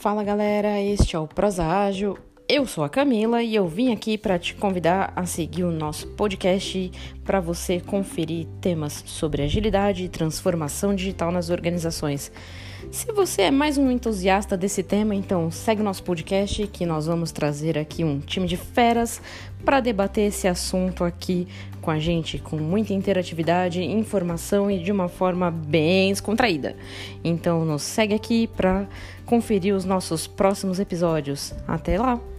Fala galera, este é o Proságio. Eu sou a Camila e eu vim aqui para te convidar a seguir o nosso podcast para você conferir temas sobre agilidade e transformação digital nas organizações. Se você é mais um entusiasta desse tema, então segue o nosso podcast que nós vamos trazer aqui um time de feras para debater esse assunto aqui com a gente, com muita interatividade, informação e de uma forma bem descontraída. Então nos segue aqui para conferir os nossos próximos episódios. Até lá!